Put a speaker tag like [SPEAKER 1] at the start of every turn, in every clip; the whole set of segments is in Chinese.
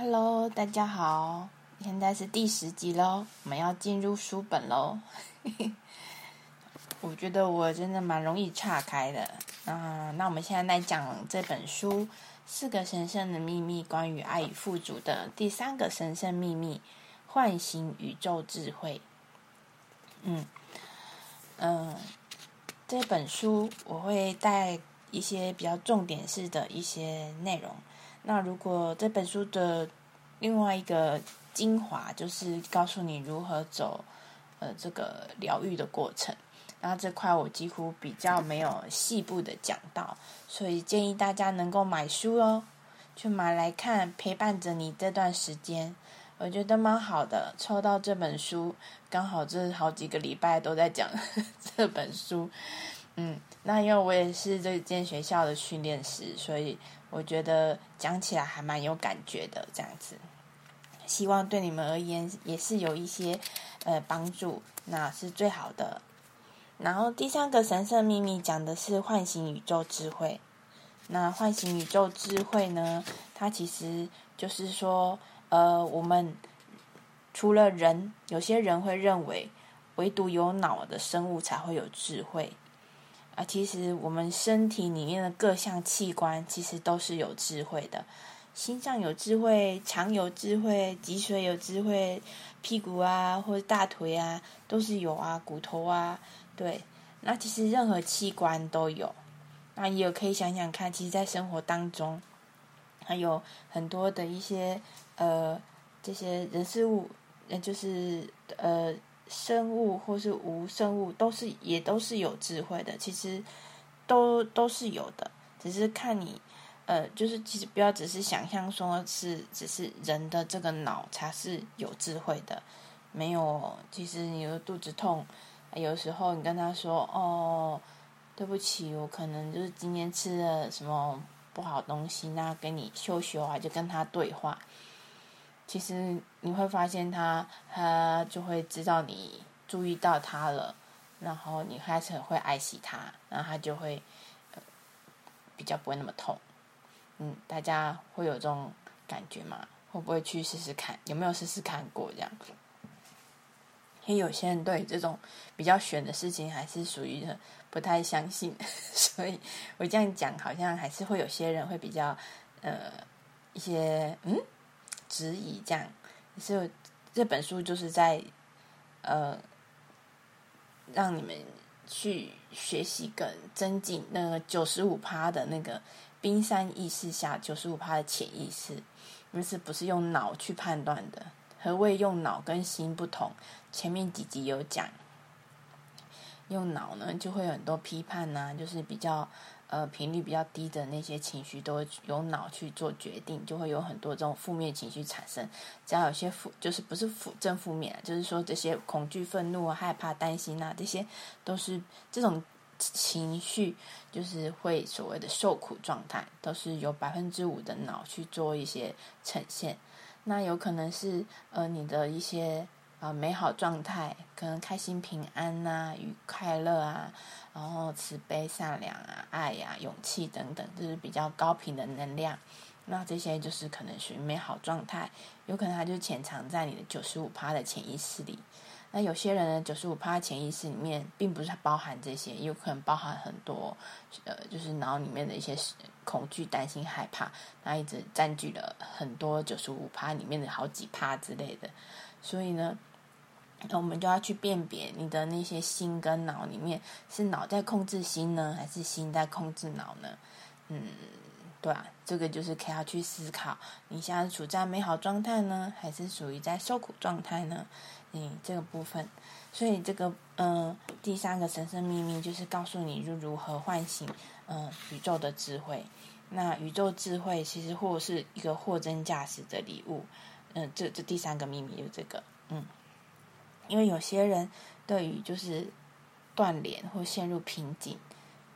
[SPEAKER 1] Hello，大家好，现在是第十集喽，我们要进入书本喽。我觉得我真的蛮容易岔开的。嗯，那我们现在来讲这本书《四个神圣的秘密》，关于爱与富足的第三个神圣秘密——唤醒宇宙智慧。嗯嗯，这本书我会带一些比较重点式的一些内容。那如果这本书的另外一个精华，就是告诉你如何走呃这个疗愈的过程，然后这块我几乎比较没有细部的讲到，所以建议大家能够买书哦，去买来看，陪伴着你这段时间，我觉得蛮好的。抽到这本书，刚好这好几个礼拜都在讲 这本书，嗯，那因为我也是这间学校的训练师，所以。我觉得讲起来还蛮有感觉的，这样子，希望对你们而言也是有一些呃帮助，那是最好的。然后第三个神圣秘密讲的是唤醒宇宙智慧。那唤醒宇宙智慧呢，它其实就是说，呃，我们除了人，有些人会认为唯独有脑的生物才会有智慧。啊，其实我们身体里面的各项器官其实都是有智慧的，心脏有智慧，肠有智慧，脊髓有智慧，屁股啊或者大腿啊都是有啊，骨头啊，对，那其实任何器官都有。那也可以想想看，其实，在生活当中，还有很多的一些呃这些人事物，那就是呃。生物或是无生物都是也都是有智慧的，其实都都是有的，只是看你呃，就是其实不要只是想象说是只是人的这个脑才是有智慧的，没有，其实你的肚子痛，有时候你跟他说哦，对不起，我可能就是今天吃了什么不好东西，那跟你秀秀啊，就跟他对话。其实你会发现他，他就会知道你注意到他了，然后你开始会爱惜他，然后他就会比较不会那么痛。嗯，大家会有这种感觉吗？会不会去试试看？有没有试试看过这样？因为有些人对这种比较玄的事情还是属于不太相信，所以我这样讲，好像还是会有些人会比较呃一些嗯。质疑这样，是这本书就是在呃让你们去学习跟增进那个九十五趴的那个冰山意识下九十五趴的潜意识，那是不是用脑去判断的？何谓用脑跟心不同？前面几集有讲，用脑呢就会有很多批判呐，就是比较。呃，频率比较低的那些情绪，都会由脑去做决定，就会有很多这种负面情绪产生。只要有些负，就是不是负正负面，就是说这些恐惧、愤怒、害怕、担心啊，这些都是这种情绪，就是会所谓的受苦状态，都是由百分之五的脑去做一些呈现。那有可能是呃你的一些。啊，美好状态，可能开心、平安呐，与快乐啊，然后慈悲、善良啊，爱呀，勇气等等，就是比较高频的能量。那这些就是可能属于美好状态，有可能它就潜藏在你的九十五趴的潜意识里。那有些人呢，九十五趴潜意识里面并不是包含这些，有可能包含很多，呃，就是脑里面的一些恐惧、担心、害怕，那一直占据了很多九十五趴里面的好几趴之类的。所以呢。那我们就要去辨别你的那些心跟脑里面是脑在控制心呢，还是心在控制脑呢？嗯，对啊，这个就是可以要去思考，你现在处在美好状态呢，还是属于在受苦状态呢？嗯，这个部分，所以这个嗯，第三个神圣秘密就是告诉你如如何唤醒嗯宇宙的智慧。那宇宙智慧其实或是一个货真价实的礼物。嗯，这这第三个秘密就是这个，嗯。因为有些人对于就是断联或陷入瓶颈，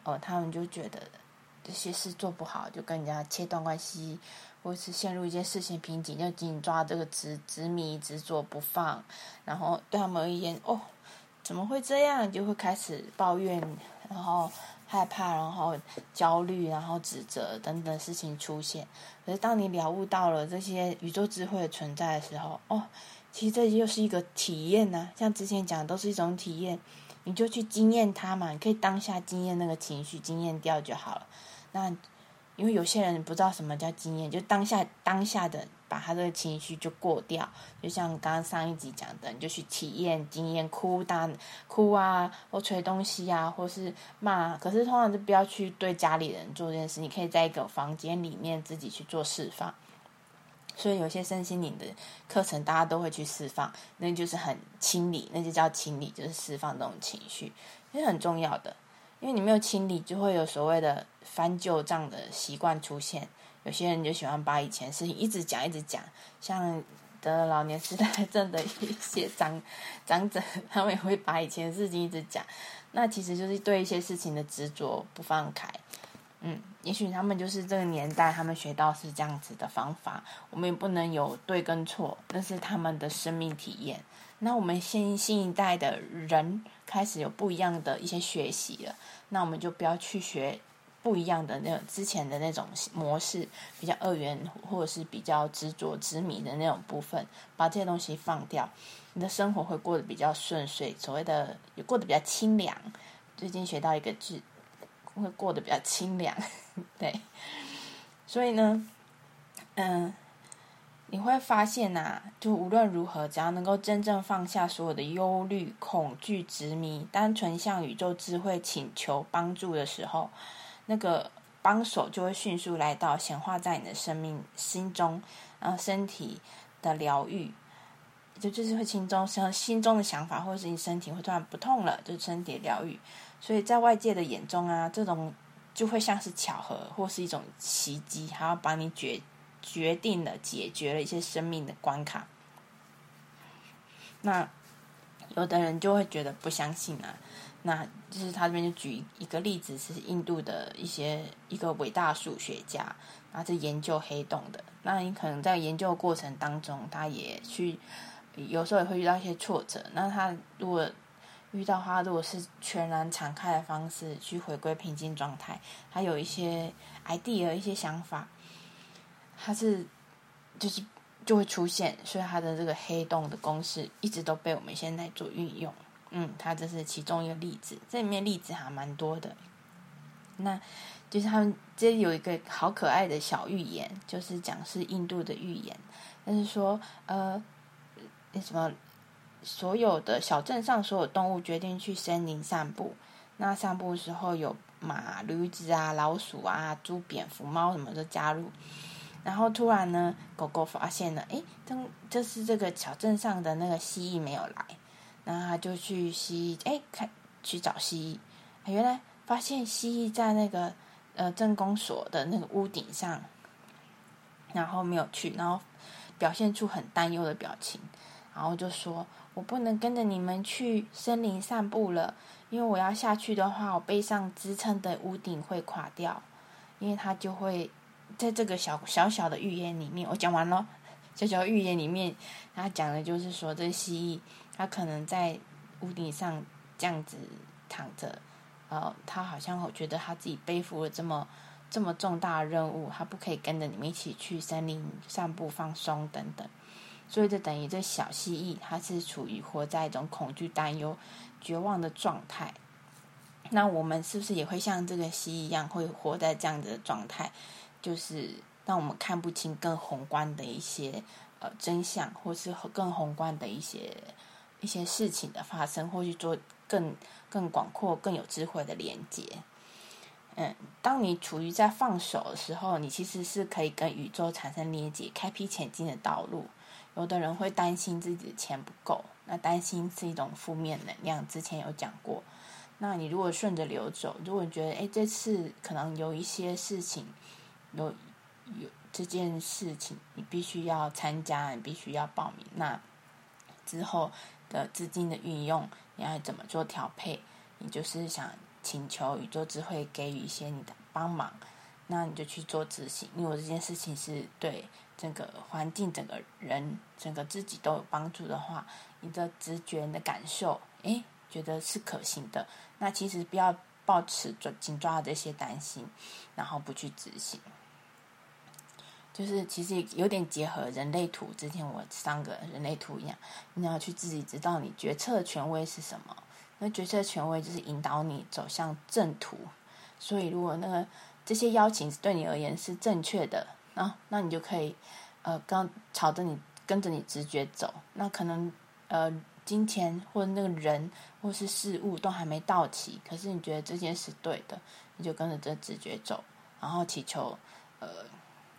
[SPEAKER 1] 哦，他们就觉得这些事做不好，就跟人家切断关系，或是陷入一件事情瓶颈，就紧紧抓这个执执迷执着不放，然后对他们而言，哦，怎么会这样？就会开始抱怨，然后害怕，然后焦虑，然后指责等等事情出现。可是当你了悟到了这些宇宙智慧的存在的时候，哦，其实这又是一个体验呢。像之前讲的，都是一种体验，你就去经验它嘛，你可以当下经验那个情绪，经验掉就好了。那因为有些人不知道什么叫经验，就当下当下的。把他这个情绪就过掉，就像刚刚上一集讲的，你就去体验、经验，哭、大哭啊，或捶东西啊，或是骂。可是通常就不要去对家里人做这件事，你可以在一个房间里面自己去做释放。所以有些身心灵的课程，大家都会去释放，那就是很清理，那就叫清理，就是释放这种情绪，是很重要的。因为你没有清理，就会有所谓的翻旧账的习惯出现。有些人就喜欢把以前事情一直讲一直讲，像的老年痴呆症的一些长 长者，他们也会把以前的事情一直讲，那其实就是对一些事情的执着不放开。嗯，也许他们就是这个年代，他们学到是这样子的方法，我们也不能有对跟错，那是他们的生命体验。那我们新新一代的人开始有不一样的一些学习了，那我们就不要去学。不一样的那种之前的那种模式，比较二元或者是比较执着执迷的那种部分，把这些东西放掉，你的生活会过得比较顺遂，所谓的也过得比较清凉。最近学到一个字，会过得比较清凉，对。所以呢，嗯，你会发现呐，就无论如何，只要能够真正放下所有的忧虑、恐惧、执迷，单纯向宇宙智慧请求帮助的时候。那个帮手就会迅速来到，显化在你的生命心中，然后身体的疗愈，就就是会心中像心中的想法，或者是你身体会突然不痛了，就身体疗愈。所以在外界的眼中啊，这种就会像是巧合，或是一种奇迹，还要帮你决决定了解决了一些生命的关卡。那有的人就会觉得不相信啊。那就是他这边就举一个例子，是印度的一些一个伟大数学家，然后是研究黑洞的。那你可能在研究过程当中，他也去有时候也会遇到一些挫折。那他如果遇到花，如果是全然敞开的方式去回归平静状态，他有一些 idea、一些想法，他是就是就会出现。所以他的这个黑洞的公式一直都被我们现在做运用。嗯，它这是其中一个例子，这里面例子还蛮多的。那就是他们这里有一个好可爱的小寓言，就是讲是印度的寓言，但是说呃那，什么所有的小镇上所有动物决定去森林散步，那散步的时候有马、驴子啊、老鼠啊、猪、蝙蝠、猫什么的加入，然后突然呢，狗狗发现了，哎，这就是这个小镇上的那个蜥蜴没有来。然后他就去蜥蜴，哎，看去找蜥蜴，原来发现蜥蜴在那个呃镇公所的那个屋顶上，然后没有去，然后表现出很担忧的表情，然后就说：“我不能跟着你们去森林散步了，因为我要下去的话，我背上支撑的屋顶会垮掉。”因为他就会在这个小小小的寓言里面，我讲完了。小小寓言里面，他讲的就是说，这蜥蜴。他可能在屋顶上这样子躺着，呃，他好像我觉得他自己背负了这么这么重大的任务，他不可以跟着你们一起去森林散步放松等等，所以就等于这小蜥蜴，它是处于活在一种恐惧、担忧、绝望的状态。那我们是不是也会像这个蜥蜴一样，会活在这样子的状态？就是让我们看不清更宏观的一些呃真相，或是更宏观的一些。一些事情的发生，或去做更更广阔、更有智慧的连接。嗯，当你处于在放手的时候，你其实是可以跟宇宙产生连接，开辟前进的道路。有的人会担心自己的钱不够，那担心是一种负面能量。之前有讲过，那你如果顺着流走，如果你觉得哎这次可能有一些事情，有有这件事情你必须要参加，你必须要报名，那之后。的资金的运用，你要怎么做调配？你就是想请求宇宙智慧给予一些你的帮忙，那你就去做执行。因为我这件事情是对整个环境、整个人、整个自己都有帮助的话，你的直觉、你的感受，诶，觉得是可行的。那其实不要抱持抓紧抓这些担心，然后不去执行。就是其实有点结合人类图，之前我上个人类图一样，你要去自己知道你决策权威是什么。那决策权威就是引导你走向正途。所以如果那个这些邀请对你而言是正确的，那那你就可以呃，刚朝着你跟着你直觉走。那可能呃，金钱或者那个人或是事物都还没到齐，可是你觉得这件事对的，你就跟着这直觉走，然后祈求呃。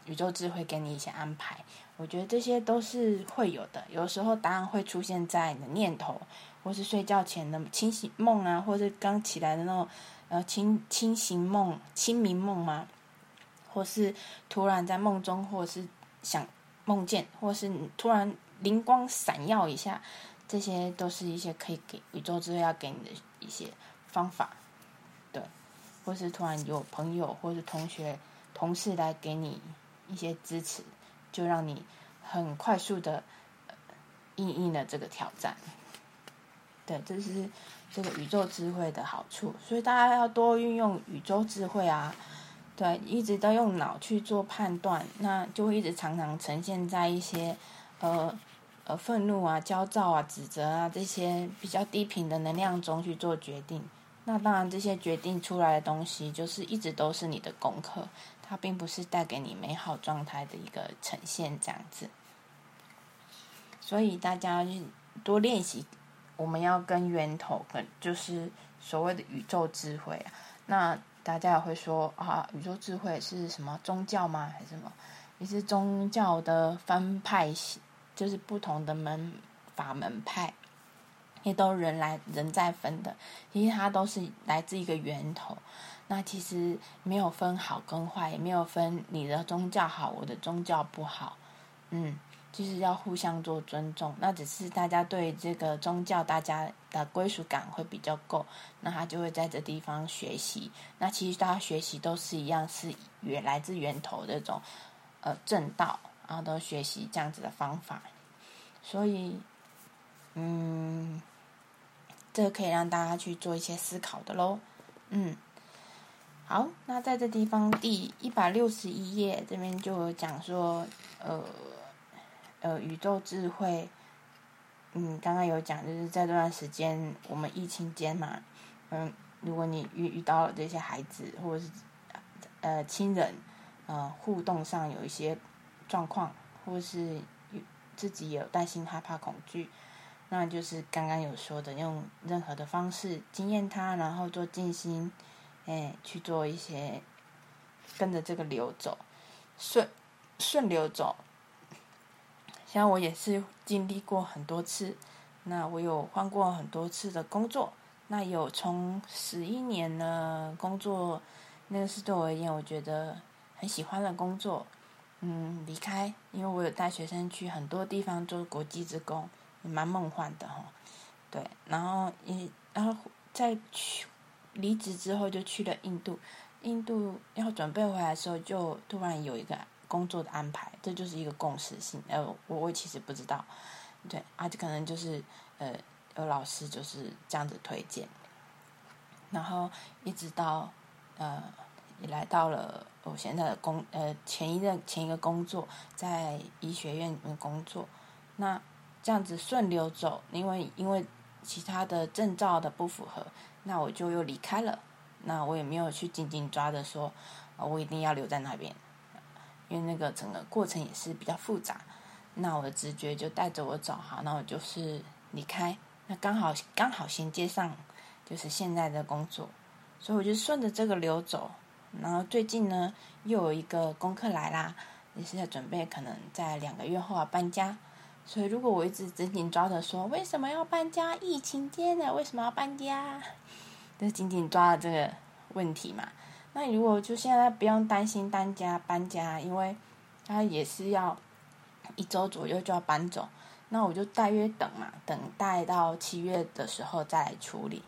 [SPEAKER 1] 宇宙智慧给你一些安排，我觉得这些都是会有的。有时候答案会出现在你的念头，或是睡觉前的清醒梦啊，或是刚起来的那种呃清清醒梦、清明梦吗？或是突然在梦中，或是想梦见，或是突然灵光闪耀一下，这些都是一些可以给宇宙智慧要给你的一些方法，对。或是突然有朋友或是同学、同事来给你。一些支持，就让你很快速的应应了这个挑战。对，这是这个宇宙智慧的好处，所以大家要多运用宇宙智慧啊。对，一直都用脑去做判断，那就会一直常常呈现在一些呃呃愤怒啊、焦躁啊、指责啊这些比较低频的能量中去做决定。那当然，这些决定出来的东西，就是一直都是你的功课。它并不是带给你美好状态的一个呈现，这样子。所以大家多练习，我们要跟源头，跟就是所谓的宇宙智慧啊。那大家也会说啊，宇宙智慧是什么宗教吗？还是什么？也是宗教的分派，就是不同的门法门派，也都人来人在分的，其实它都是来自一个源头。那其实没有分好跟坏，也没有分你的宗教好，我的宗教不好，嗯，就是要互相做尊重。那只是大家对这个宗教大家的归属感会比较够，那他就会在这地方学习。那其实大家学习都是一样，是源来自源头这种呃正道，然后都学习这样子的方法。所以，嗯，这可以让大家去做一些思考的喽，嗯。好，那在这地方第一百六十一页这边就讲说，呃，呃，宇宙智慧，嗯，刚刚有讲，就是在这段时间我们疫情间嘛，嗯，如果你遇遇到了这些孩子或者是呃亲人，呃，互动上有一些状况，或是自己有担心、害怕、恐惧，那就是刚刚有说的，用任何的方式经验它，然后做静心。哎，去做一些，跟着这个流走，顺顺流走。像我也是经历过很多次，那我有换过很多次的工作，那有从十一年的工作，那个是对我而言，我觉得很喜欢的工作。嗯，离开，因为我有带学生去很多地方做国际职工，蛮梦幻的哈。对，然后一然后再去。离职之后就去了印度，印度要准备回来的时候，就突然有一个工作的安排，这就是一个共识性。呃，我我其实不知道，对，啊，就可能就是呃，有老师就是这样子推荐，然后一直到呃，也来到了我现在的工呃前一任前一个工作，在医学院里面工作，那这样子顺流走，因为因为其他的证照的不符合。那我就又离开了，那我也没有去紧紧抓着说，我一定要留在那边，因为那个整个过程也是比较复杂。那我的直觉就带着我走，好，那我就是离开。那刚好刚好衔接上，就是现在的工作，所以我就顺着这个流走。然后最近呢，又有一个功课来啦，也是在准备，可能在两个月后要搬家。所以如果我一直紧紧抓着说，为什么要搬家？疫情间的为什么要搬家？就紧紧抓着这个问题嘛。那你如果就现在不用担心搬家搬家，因为他也是要一周左右就要搬走，那我就大约等嘛，等待到七月的时候再来处理。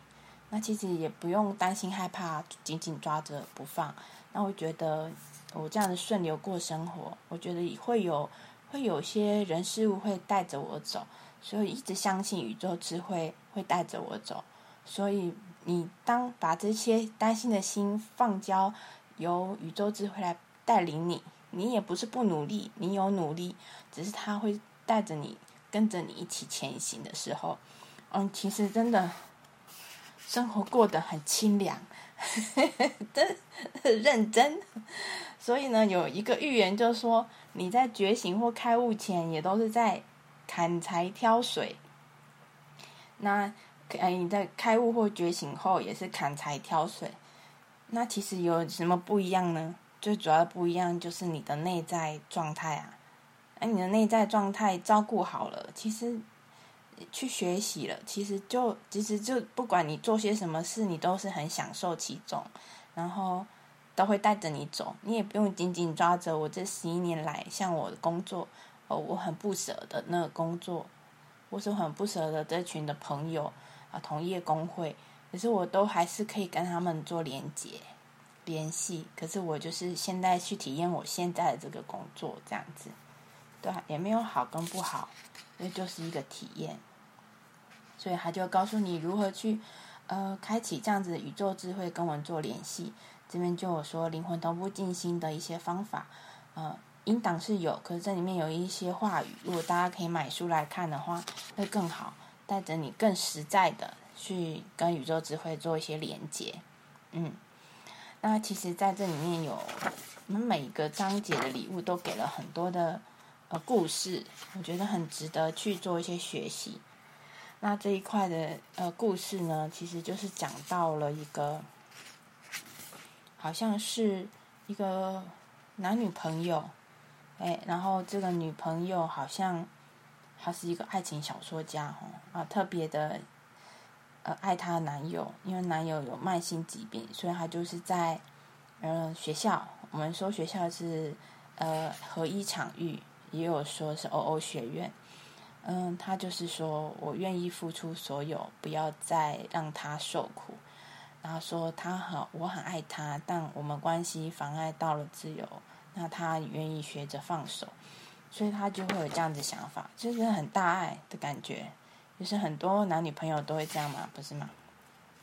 [SPEAKER 1] 那其实也不用担心害怕，紧紧抓着不放。那我觉得我这样子顺流过生活，我觉得会有会有些人事物会带着我走，所以一直相信宇宙智慧会带着我走，所以。你当把这些担心的心放交，由宇宙智慧来带领你，你也不是不努力，你有努力，只是他会带着你，跟着你一起前行的时候，嗯，其实真的生活过得很清凉，真认真。所以呢，有一个预言就说，你在觉醒或开悟前，也都是在砍柴挑水。那。哎，你在开悟或觉醒后也是砍柴挑水，那其实有什么不一样呢？最主要的不一样就是你的内在状态啊。哎，你的内在状态照顾好了，其实去学习了，其实就其实就不管你做些什么事，你都是很享受其中，然后都会带着你走，你也不用紧紧抓着我这十一年来像我的工作哦，我很不舍的那个工作，我是很不舍的这群的朋友。啊同业工会，可是我都还是可以跟他们做连接、联系。可是我就是现在去体验我现在的这个工作，这样子，对，也没有好跟不好，那就是一个体验。所以他就告诉你如何去，呃，开启这样子的宇宙智慧跟我们做联系。这边就有说灵魂同步静心的一些方法，呃，音档是有，可是这里面有一些话语，如果大家可以买书来看的话，会更好。带着你更实在的去跟宇宙智慧做一些连接，嗯，那其实在这里面有我们每一个章节的礼物都给了很多的呃故事，我觉得很值得去做一些学习。那这一块的呃故事呢，其实就是讲到了一个好像是一个男女朋友，哎，然后这个女朋友好像。她是一个爱情小说家，哈啊，特别的，呃，爱她的男友，因为男友有慢性疾病，所以她就是在，呃，学校，我们说学校是，呃，合一场域，也有说是 O O 学院，嗯，她就是说我愿意付出所有，不要再让他受苦，然后说他很，我很爱他，但我们关系妨碍到了自由，那他愿意学着放手。所以他就会有这样子想法，就是很大爱的感觉，就是很多男女朋友都会这样嘛，不是吗？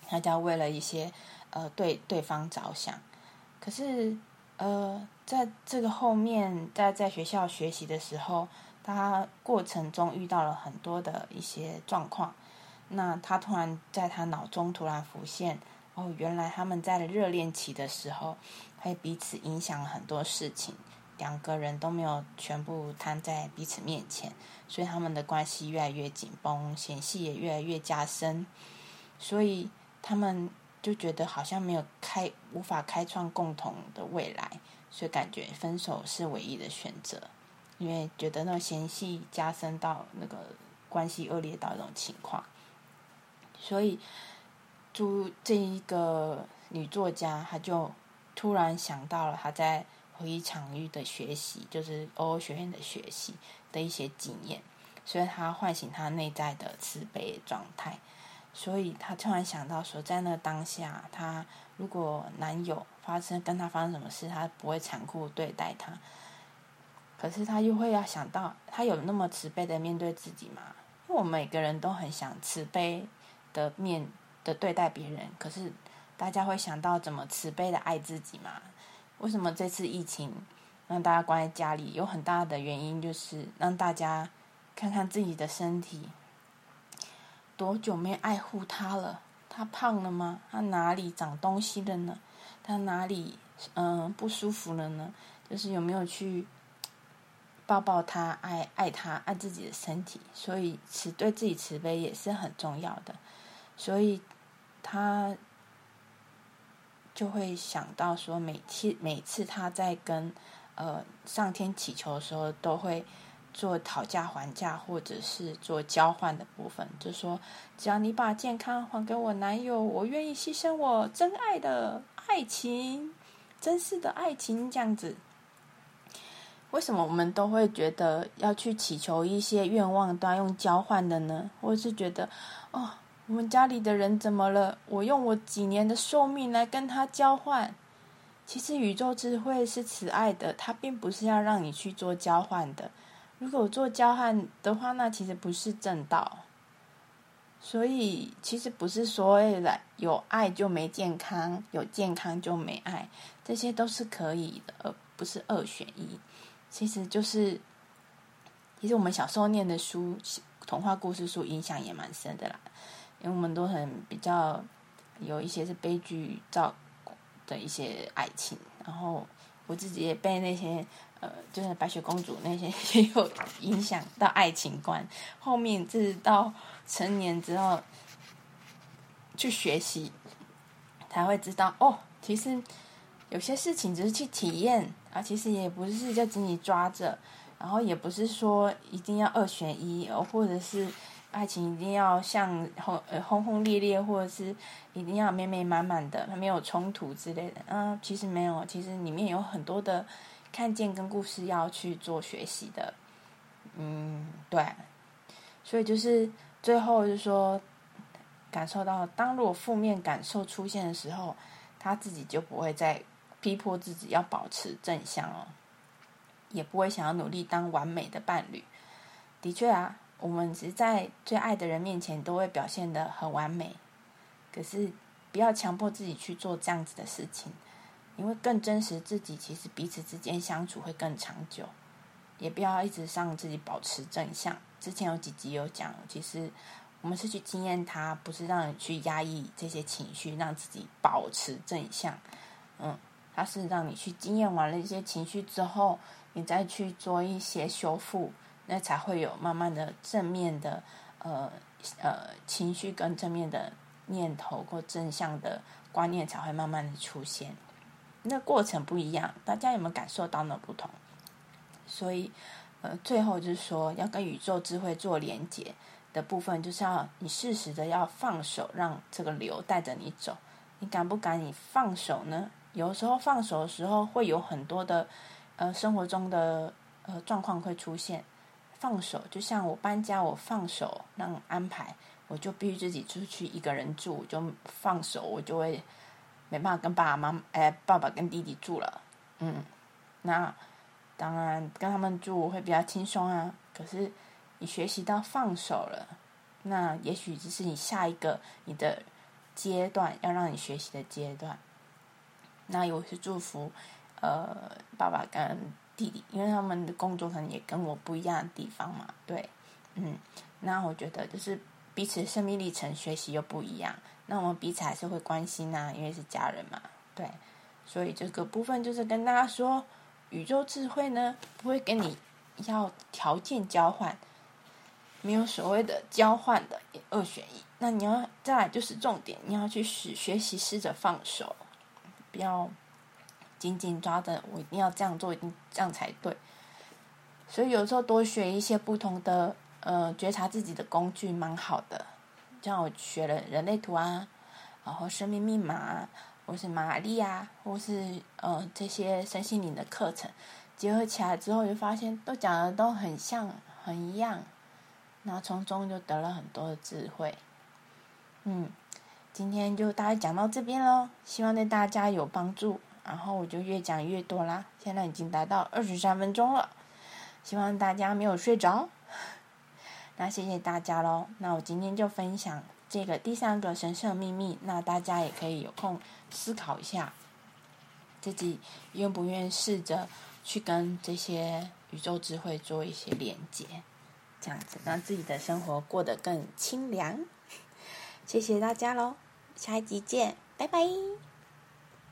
[SPEAKER 1] 他就要为了一些呃对对方着想，可是呃在这个后面，在在学校学习的时候，他过程中遇到了很多的一些状况，那他突然在他脑中突然浮现，哦，原来他们在热恋期的时候，会彼此影响很多事情。两个人都没有全部摊在彼此面前，所以他们的关系越来越紧绷，嫌隙也越来越加深。所以他们就觉得好像没有开，无法开创共同的未来，所以感觉分手是唯一的选择。因为觉得那嫌隙加深到那个关系恶劣到一种情况，所以朱这一个女作家，她就突然想到了她在。回忆场域的学习，就是欧欧学院的学习的一些经验，所以他唤醒他内在的慈悲状态。所以他突然想到说，在那当下，他如果男友发生跟他发生什么事，他不会残酷对待他。可是他又会要想到，他有那么慈悲的面对自己吗？因为我们每个人都很想慈悲的面的对待别人，可是大家会想到怎么慈悲的爱自己吗？为什么这次疫情让大家关在家里？有很大的原因就是让大家看看自己的身体，多久没爱护他了？他胖了吗？他哪里长东西了呢？他哪里嗯不舒服了呢？就是有没有去抱抱他，爱爱他，爱自己的身体？所以慈对自己慈悲也是很重要的。所以他。就会想到说，每天每次他在跟呃上天祈求的时候，都会做讨价还价，或者是做交换的部分。就说，只要你把健康还给我男友，我愿意牺牲我真爱的爱情，真实的爱情这样子。为什么我们都会觉得要去祈求一些愿望都要用交换的呢？或者是觉得，哦。我们家里的人怎么了？我用我几年的寿命来跟他交换。其实宇宙智慧是慈爱的，它并不是要让你去做交换的。如果做交换的话，那其实不是正道。所以其实不是所谓的有爱就没健康，有健康就没爱，这些都是可以的，而不是二选一。其实就是，其实我们小时候念的书，童话故事书影响也蛮深的啦，因为我们都很比较有一些是悲剧造的一些爱情，然后我自己也被那些。呃，就是白雪公主那些 也有影响到爱情观。后面是到成年之后去学习，才会知道哦，其实有些事情只是去体验啊，其实也不是就紧紧抓着，然后也不是说一定要二选一，或者是爱情一定要像轰呃轰轰烈烈，或者是一定要美美满满的，没有冲突之类的。嗯，其实没有，其实里面有很多的。看见跟故事要去做学习的，嗯，对，所以就是最后就是说，感受到当如果负面感受出现的时候，他自己就不会再逼迫自己要保持正向哦，也不会想要努力当完美的伴侣。的确啊，我们只是在最爱的人面前都会表现的很完美，可是不要强迫自己去做这样子的事情。因为更真实自己，其实彼此之间相处会更长久，也不要一直让自己保持正向。之前有几集有讲，其实我们是去经验它，不是让你去压抑这些情绪，让自己保持正向。嗯，它是让你去经验完了一些情绪之后，你再去做一些修复，那才会有慢慢的正面的呃呃情绪跟正面的念头或正向的观念才会慢慢的出现。那过程不一样，大家有没有感受到那不同？所以，呃，最后就是说，要跟宇宙智慧做连接的部分，就是要你适时的要放手，让这个流带着你走。你敢不敢？你放手呢？有时候放手的时候，会有很多的呃生活中的呃状况会出现。放手，就像我搬家，我放手让安排，我就必须自己出去一个人住，就放手，我就会。没办法跟爸爸妈妈，哎，爸爸跟弟弟住了，嗯，那当然跟他们住会比较轻松啊。可是你学习到放手了，那也许这是你下一个你的阶段要让你学习的阶段。那我是祝福，呃，爸爸跟弟弟，因为他们的工作可能也跟我不一样的地方嘛，对，嗯，那我觉得就是彼此生命历程学习又不一样。那我们彼此还是会关心呐，因为是家人嘛，对，所以这个部分就是跟大家说，宇宙智慧呢不会跟你要条件交换，没有所谓的交换的二选一。那你要再来就是重点，你要去学学习试着放手，不要紧紧抓着我一定要这样做，一定这样才对。所以有时候多学一些不同的呃觉察自己的工具，蛮好的。像我学了人类图啊，然后生命密码，或是玛丽啊，或是呃这些身心灵的课程，结合起来之后，就发现都讲的都很像，很一样，然后从中就得了很多的智慧。嗯，今天就大概讲到这边喽，希望对大家有帮助。然后我就越讲越多啦，现在已经达到二十三分钟了，希望大家没有睡着。那谢谢大家喽。那我今天就分享这个第三个神圣秘密。那大家也可以有空思考一下，自己愿不愿意试着去跟这些宇宙智慧做一些连接，这样子让自己的生活过得更清凉。谢谢大家喽，下一集见，拜拜。